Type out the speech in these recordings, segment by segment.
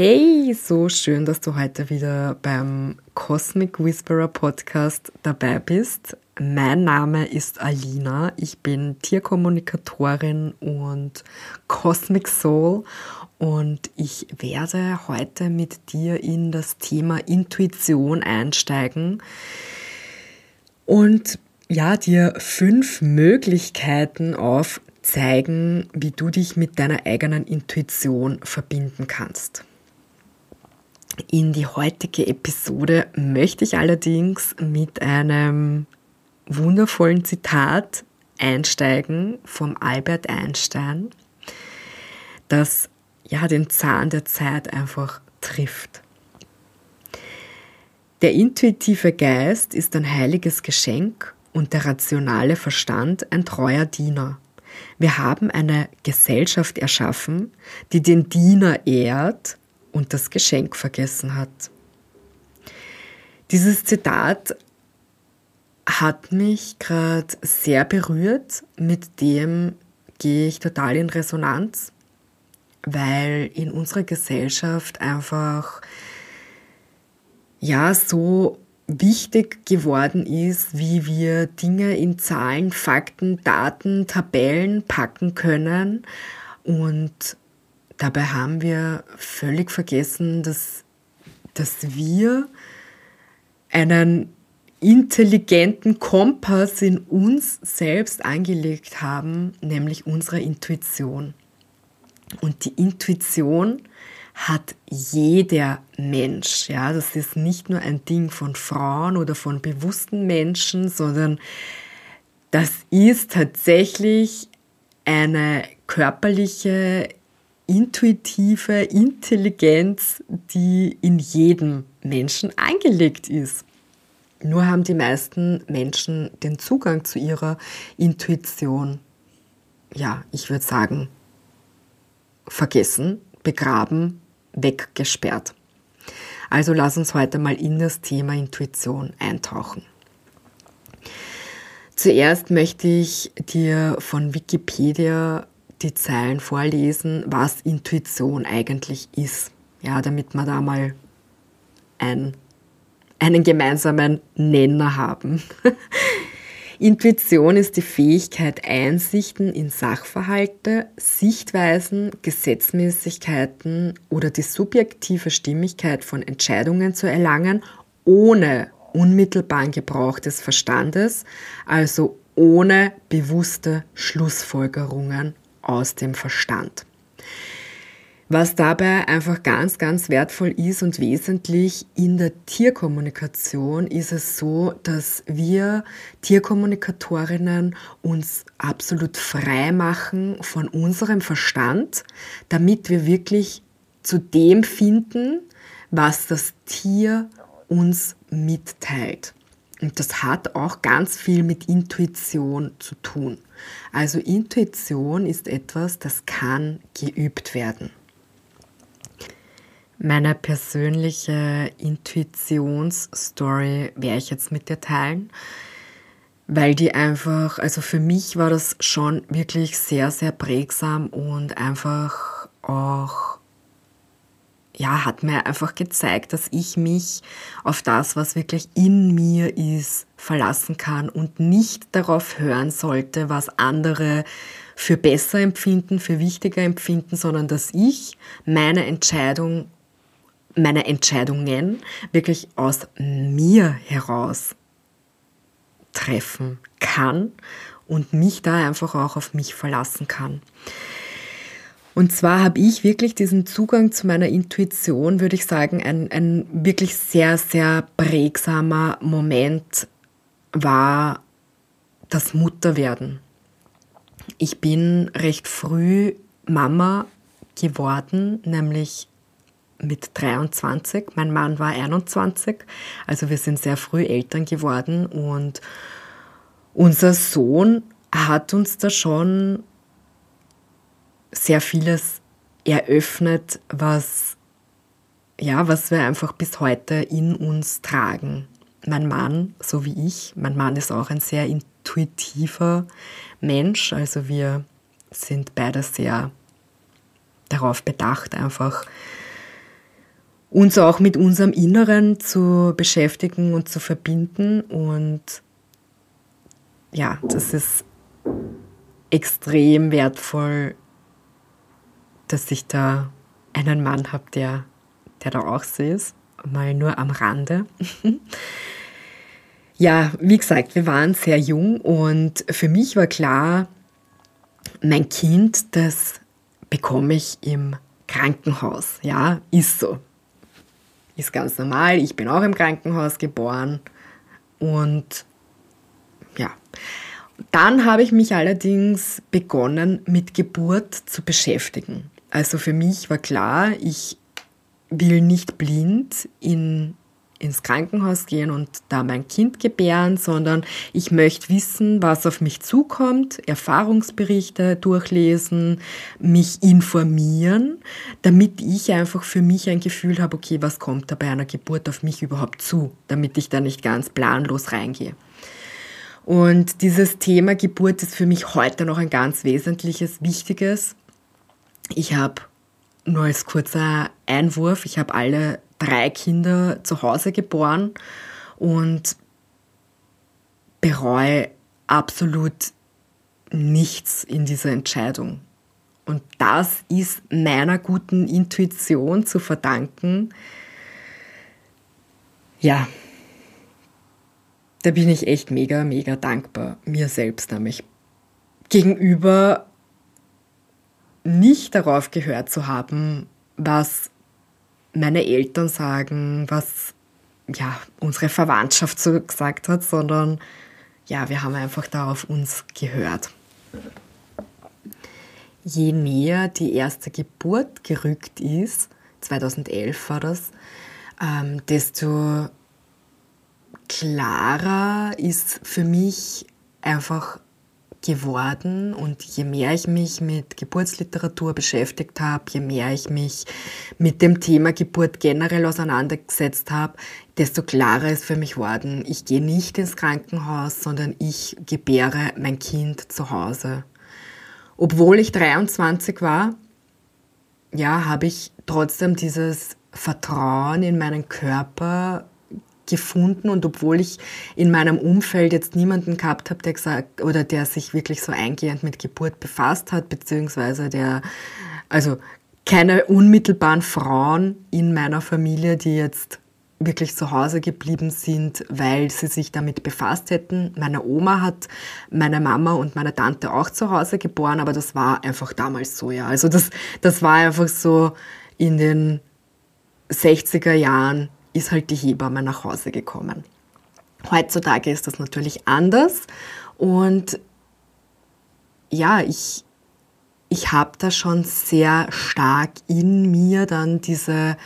Hey, so schön, dass du heute wieder beim Cosmic Whisperer Podcast dabei bist. Mein Name ist Alina, ich bin Tierkommunikatorin und Cosmic Soul und ich werde heute mit dir in das Thema Intuition einsteigen und ja, dir fünf Möglichkeiten aufzeigen, wie du dich mit deiner eigenen Intuition verbinden kannst. In die heutige Episode möchte ich allerdings mit einem wundervollen Zitat einsteigen vom Albert Einstein, das ja den Zahn der Zeit einfach trifft. Der intuitive Geist ist ein heiliges Geschenk und der rationale Verstand ein treuer Diener. Wir haben eine Gesellschaft erschaffen, die den Diener ehrt und das Geschenk vergessen hat. Dieses Zitat hat mich gerade sehr berührt, mit dem gehe ich total in Resonanz, weil in unserer Gesellschaft einfach ja so wichtig geworden ist, wie wir Dinge in Zahlen, Fakten, Daten, Tabellen packen können und Dabei haben wir völlig vergessen, dass, dass wir einen intelligenten Kompass in uns selbst angelegt haben, nämlich unsere Intuition. Und die Intuition hat jeder Mensch. Ja, das ist nicht nur ein Ding von Frauen oder von bewussten Menschen, sondern das ist tatsächlich eine körperliche intuitive Intelligenz, die in jedem Menschen angelegt ist. Nur haben die meisten Menschen den Zugang zu ihrer Intuition, ja, ich würde sagen, vergessen, begraben, weggesperrt. Also lass uns heute mal in das Thema Intuition eintauchen. Zuerst möchte ich dir von Wikipedia die Zeilen vorlesen, was Intuition eigentlich ist. Ja, damit wir da mal ein, einen gemeinsamen Nenner haben. Intuition ist die Fähigkeit, Einsichten in Sachverhalte, Sichtweisen, Gesetzmäßigkeiten oder die subjektive Stimmigkeit von Entscheidungen zu erlangen, ohne unmittelbaren Gebrauch des Verstandes, also ohne bewusste Schlussfolgerungen aus dem Verstand. Was dabei einfach ganz, ganz wertvoll ist und wesentlich in der Tierkommunikation ist es so, dass wir Tierkommunikatorinnen uns absolut frei machen von unserem Verstand, damit wir wirklich zu dem finden, was das Tier uns mitteilt. Und das hat auch ganz viel mit Intuition zu tun. Also Intuition ist etwas, das kann geübt werden. Meine persönliche Intuitionsstory werde ich jetzt mit dir teilen, weil die einfach, also für mich war das schon wirklich sehr, sehr prägsam und einfach auch ja, hat mir einfach gezeigt, dass ich mich auf das, was wirklich in mir ist, verlassen kann und nicht darauf hören sollte, was andere für besser empfinden, für wichtiger empfinden, sondern dass ich meine Entscheidung, meine Entscheidungen wirklich aus mir heraus treffen kann und mich da einfach auch auf mich verlassen kann. Und zwar habe ich wirklich diesen Zugang zu meiner Intuition, würde ich sagen, ein, ein wirklich sehr, sehr prägsamer Moment war das Mutterwerden. Ich bin recht früh Mama geworden, nämlich mit 23. Mein Mann war 21, also wir sind sehr früh Eltern geworden und unser Sohn hat uns da schon sehr vieles eröffnet, was, ja, was wir einfach bis heute in uns tragen. Mein Mann, so wie ich, mein Mann ist auch ein sehr intuitiver Mensch, also wir sind beide sehr darauf bedacht, einfach uns auch mit unserem Inneren zu beschäftigen und zu verbinden. Und ja, das ist extrem wertvoll, dass ich da einen Mann habe, der, der da auch so ist. Mal nur am Rande. ja, wie gesagt, wir waren sehr jung und für mich war klar, mein Kind, das bekomme ich im Krankenhaus. Ja, ist so. Ist ganz normal. Ich bin auch im Krankenhaus geboren. Und ja. Dann habe ich mich allerdings begonnen, mit Geburt zu beschäftigen. Also für mich war klar, ich will nicht blind in ins Krankenhaus gehen und da mein Kind gebären, sondern ich möchte wissen, was auf mich zukommt, Erfahrungsberichte durchlesen, mich informieren, damit ich einfach für mich ein Gefühl habe, okay, was kommt da bei einer Geburt auf mich überhaupt zu, damit ich da nicht ganz planlos reingehe. Und dieses Thema Geburt ist für mich heute noch ein ganz wesentliches, wichtiges. Ich habe nur als kurzer Einwurf, ich habe alle drei Kinder zu Hause geboren und bereue absolut nichts in dieser Entscheidung. Und das ist meiner guten Intuition zu verdanken. Ja, da bin ich echt mega, mega dankbar mir selbst nämlich gegenüber nicht darauf gehört zu haben, was meine Eltern sagen, was ja, unsere Verwandtschaft so gesagt hat, sondern ja, wir haben einfach da auf uns gehört. Je näher die erste Geburt gerückt ist, 2011 war das, ähm, desto klarer ist für mich einfach geworden und je mehr ich mich mit Geburtsliteratur beschäftigt habe, je mehr ich mich mit dem Thema Geburt generell auseinandergesetzt habe, desto klarer ist für mich worden, ich gehe nicht ins Krankenhaus, sondern ich gebäre mein Kind zu Hause. Obwohl ich 23 war, ja, habe ich trotzdem dieses Vertrauen in meinen Körper gefunden und obwohl ich in meinem Umfeld jetzt niemanden gehabt habe, der gesagt oder der sich wirklich so eingehend mit Geburt befasst hat, beziehungsweise der, also keine unmittelbaren Frauen in meiner Familie, die jetzt wirklich zu Hause geblieben sind, weil sie sich damit befasst hätten. Meine Oma hat meine Mama und meine Tante auch zu Hause geboren, aber das war einfach damals so, ja. Also das, das war einfach so in den 60er Jahren ist halt die Hebamme nach Hause gekommen. Heutzutage ist das natürlich anders und ja, ich, ich habe da schon sehr stark in mir dann diese,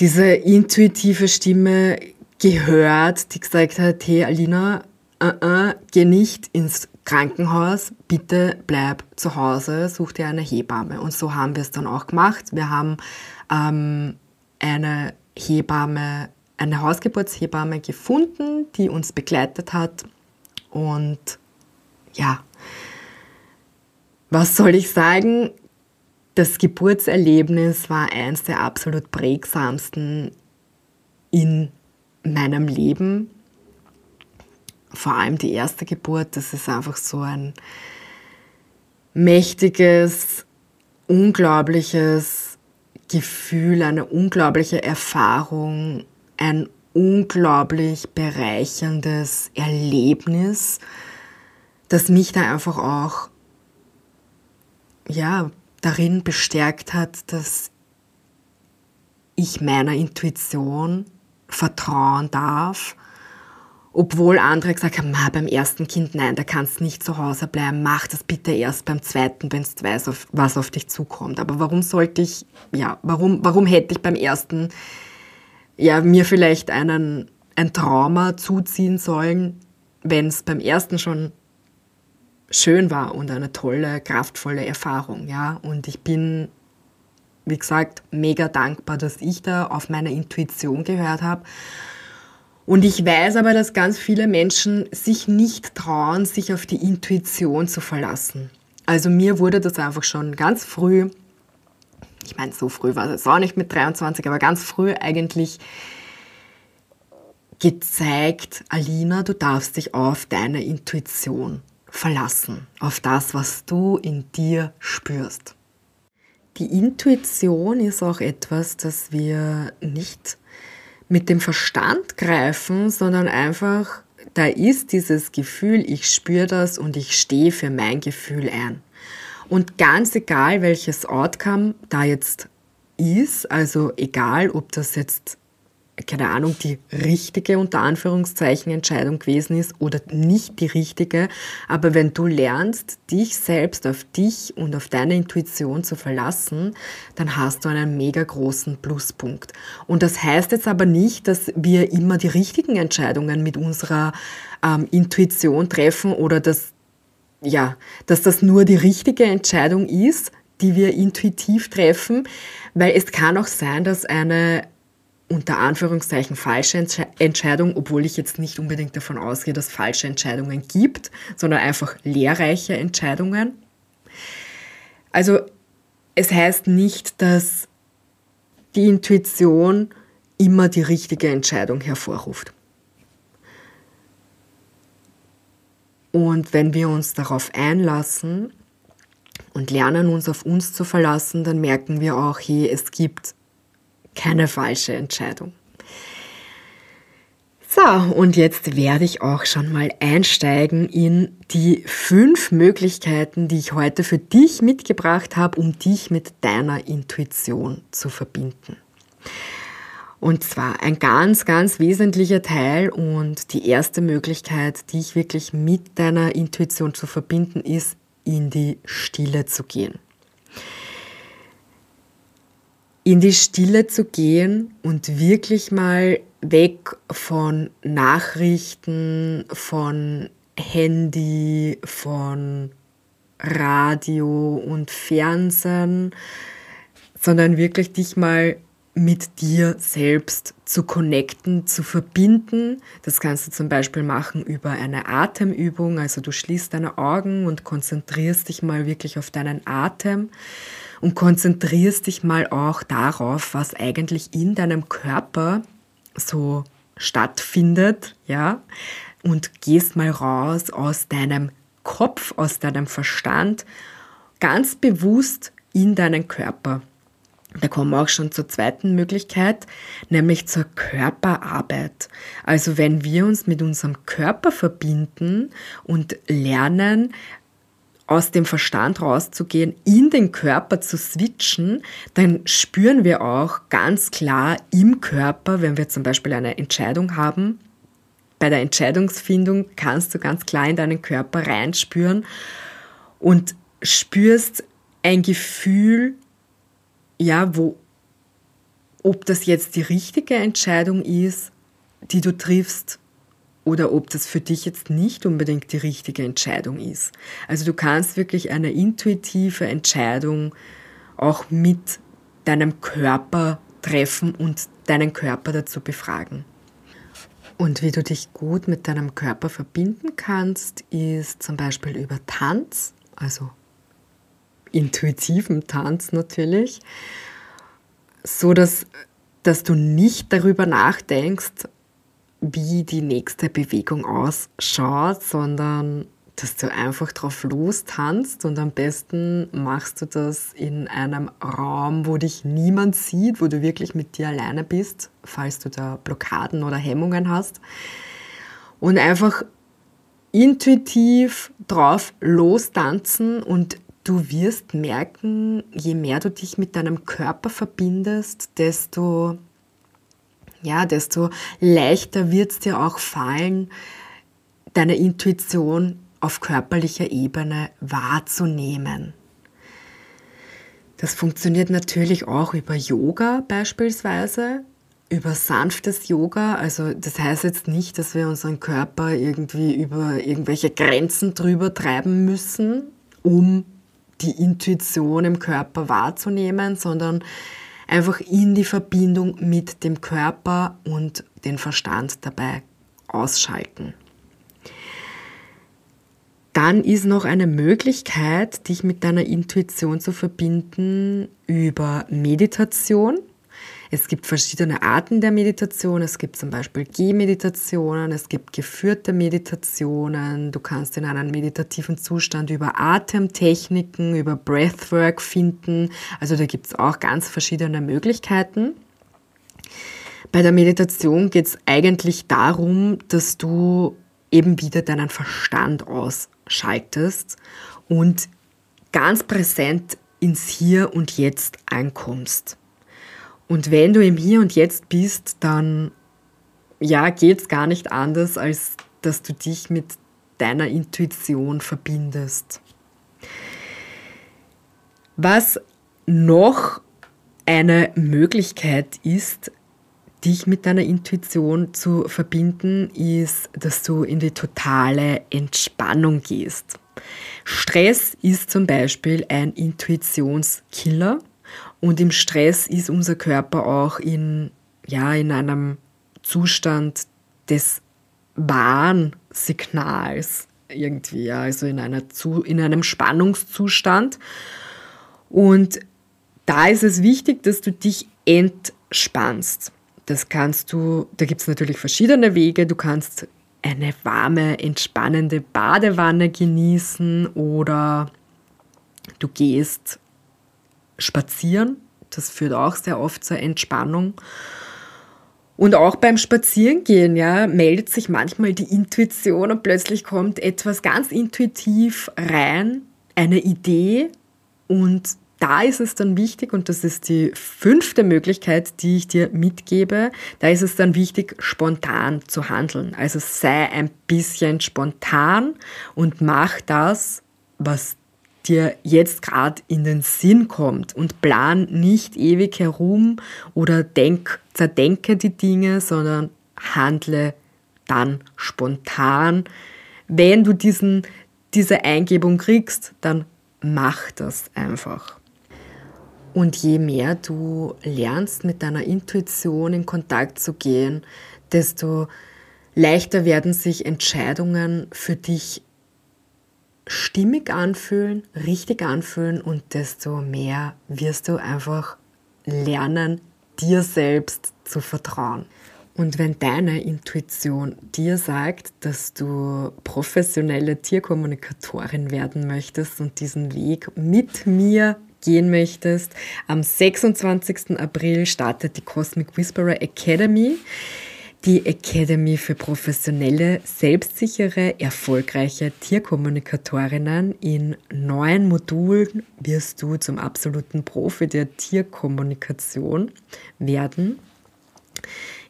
diese intuitive Stimme gehört, die gesagt hat, hey Alina, uh -uh, geh nicht ins Krankenhaus, bitte bleib zu Hause, such dir eine Hebamme. Und so haben wir es dann auch gemacht. Wir haben ähm, eine Hebamme, eine Hausgeburtshebamme gefunden, die uns begleitet hat. Und ja, was soll ich sagen? Das Geburtserlebnis war eines der absolut prägsamsten in meinem Leben. Vor allem die erste Geburt, das ist einfach so ein mächtiges, unglaubliches, Gefühl, eine unglaubliche Erfahrung, ein unglaublich bereicherndes Erlebnis, das mich da einfach auch ja, darin bestärkt hat, dass ich meiner Intuition vertrauen darf obwohl andere gesagt haben, beim ersten Kind, nein, da kannst nicht zu Hause bleiben, mach das bitte erst beim zweiten, wenn du weißt, was auf dich zukommt. Aber warum sollte ich, ja, warum, warum hätte ich beim ersten, ja, mir vielleicht einen, ein Trauma zuziehen sollen, wenn es beim ersten schon schön war und eine tolle, kraftvolle Erfahrung, ja. Und ich bin, wie gesagt, mega dankbar, dass ich da auf meine Intuition gehört habe und ich weiß aber, dass ganz viele Menschen sich nicht trauen, sich auf die Intuition zu verlassen. Also mir wurde das einfach schon ganz früh ich meine, so früh war es auch nicht mit 23, aber ganz früh eigentlich gezeigt, Alina, du darfst dich auf deine Intuition verlassen, auf das, was du in dir spürst. Die Intuition ist auch etwas, das wir nicht mit dem Verstand greifen, sondern einfach, da ist dieses Gefühl, ich spüre das und ich stehe für mein Gefühl ein. Und ganz egal, welches Outcome da jetzt ist, also egal, ob das jetzt keine Ahnung, die richtige unter Anführungszeichen Entscheidung gewesen ist oder nicht die richtige. Aber wenn du lernst, dich selbst auf dich und auf deine Intuition zu verlassen, dann hast du einen mega großen Pluspunkt. Und das heißt jetzt aber nicht, dass wir immer die richtigen Entscheidungen mit unserer ähm, Intuition treffen oder dass, ja, dass das nur die richtige Entscheidung ist, die wir intuitiv treffen, weil es kann auch sein, dass eine unter Anführungszeichen falsche Entsche Entscheidung, obwohl ich jetzt nicht unbedingt davon ausgehe, dass es falsche Entscheidungen gibt, sondern einfach lehrreiche Entscheidungen. Also es heißt nicht, dass die Intuition immer die richtige Entscheidung hervorruft. Und wenn wir uns darauf einlassen und lernen, uns auf uns zu verlassen, dann merken wir auch, hey, es gibt keine falsche Entscheidung. So, und jetzt werde ich auch schon mal einsteigen in die fünf Möglichkeiten, die ich heute für dich mitgebracht habe, um dich mit deiner Intuition zu verbinden. Und zwar ein ganz, ganz wesentlicher Teil und die erste Möglichkeit, die ich wirklich mit deiner Intuition zu verbinden, ist, in die Stille zu gehen in die Stille zu gehen und wirklich mal weg von Nachrichten, von Handy, von Radio und Fernsehen, sondern wirklich dich mal mit dir selbst zu connecten, zu verbinden. Das kannst du zum Beispiel machen über eine Atemübung. Also du schließt deine Augen und konzentrierst dich mal wirklich auf deinen Atem und konzentrierst dich mal auch darauf, was eigentlich in deinem Körper so stattfindet, ja, und gehst mal raus aus deinem Kopf, aus deinem Verstand, ganz bewusst in deinen Körper. Da kommen wir auch schon zur zweiten Möglichkeit, nämlich zur Körperarbeit. Also wenn wir uns mit unserem Körper verbinden und lernen, aus dem Verstand rauszugehen, in den Körper zu switchen, dann spüren wir auch ganz klar im Körper, wenn wir zum Beispiel eine Entscheidung haben, bei der Entscheidungsfindung kannst du ganz klar in deinen Körper reinspüren und spürst ein Gefühl, ja, wo, ob das jetzt die richtige Entscheidung ist, die du triffst oder ob das für dich jetzt nicht unbedingt die richtige Entscheidung ist. Also du kannst wirklich eine intuitive Entscheidung auch mit deinem Körper treffen und deinen Körper dazu befragen. Und wie du dich gut mit deinem Körper verbinden kannst, ist zum Beispiel über Tanz, also intuitiven Tanz natürlich, so dass, dass du nicht darüber nachdenkst, wie die nächste Bewegung ausschaut, sondern dass du einfach drauf lostanzt und am besten machst du das in einem Raum, wo dich niemand sieht, wo du wirklich mit dir alleine bist, falls du da Blockaden oder Hemmungen hast. Und einfach intuitiv drauf lostanzen und du wirst merken, je mehr du dich mit deinem Körper verbindest, desto ja, desto leichter wird es dir auch fallen, deine Intuition auf körperlicher Ebene wahrzunehmen. Das funktioniert natürlich auch über Yoga beispielsweise, über sanftes Yoga. Also das heißt jetzt nicht, dass wir unseren Körper irgendwie über irgendwelche Grenzen drüber treiben müssen, um die Intuition im Körper wahrzunehmen, sondern einfach in die Verbindung mit dem Körper und den Verstand dabei ausschalten. Dann ist noch eine Möglichkeit, dich mit deiner Intuition zu verbinden über Meditation. Es gibt verschiedene Arten der Meditation. Es gibt zum Beispiel Gehmeditationen, es gibt geführte Meditationen. Du kannst in einen meditativen Zustand über Atemtechniken, über Breathwork finden. Also da gibt es auch ganz verschiedene Möglichkeiten. Bei der Meditation geht es eigentlich darum, dass du eben wieder deinen Verstand ausschaltest und ganz präsent ins Hier und Jetzt ankommst. Und wenn du im Hier und Jetzt bist, dann ja, geht es gar nicht anders, als dass du dich mit deiner Intuition verbindest. Was noch eine Möglichkeit ist, dich mit deiner Intuition zu verbinden, ist, dass du in die totale Entspannung gehst. Stress ist zum Beispiel ein Intuitionskiller und im Stress ist unser Körper auch in, ja, in einem Zustand des Warnsignals irgendwie, also in, einer Zu in einem Spannungszustand. Und da ist es wichtig, dass du dich entspannst. Das kannst du, da gibt es natürlich verschiedene Wege. Du kannst eine warme, entspannende Badewanne genießen oder du gehst spazieren. Das führt auch sehr oft zur Entspannung. Und auch beim Spazierengehen, ja, meldet sich manchmal die Intuition und plötzlich kommt etwas ganz intuitiv rein, eine Idee und da ist es dann wichtig, und das ist die fünfte Möglichkeit, die ich dir mitgebe, da ist es dann wichtig, spontan zu handeln. Also sei ein bisschen spontan und mach das, was dir jetzt gerade in den Sinn kommt und plan nicht ewig herum oder denk, zerdenke die Dinge, sondern handle dann spontan. Wenn du diesen, diese Eingebung kriegst, dann mach das einfach. Und je mehr du lernst, mit deiner Intuition in Kontakt zu gehen, desto leichter werden sich Entscheidungen für dich stimmig anfühlen, richtig anfühlen und desto mehr wirst du einfach lernen, dir selbst zu vertrauen. Und wenn deine Intuition dir sagt, dass du professionelle Tierkommunikatorin werden möchtest und diesen Weg mit mir gehen möchtest, am 26. April startet die Cosmic Whisperer Academy die Academy für professionelle, selbstsichere, erfolgreiche Tierkommunikatorinnen. In neun Modulen wirst du zum absoluten Profi der Tierkommunikation werden.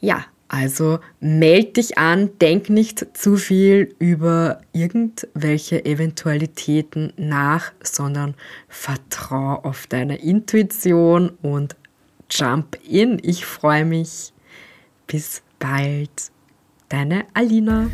Ja, also meld dich an, denk nicht zu viel über irgendwelche Eventualitäten nach, sondern vertrau auf deine Intuition und jump in. Ich freue mich. Bis bald. Deine Alina.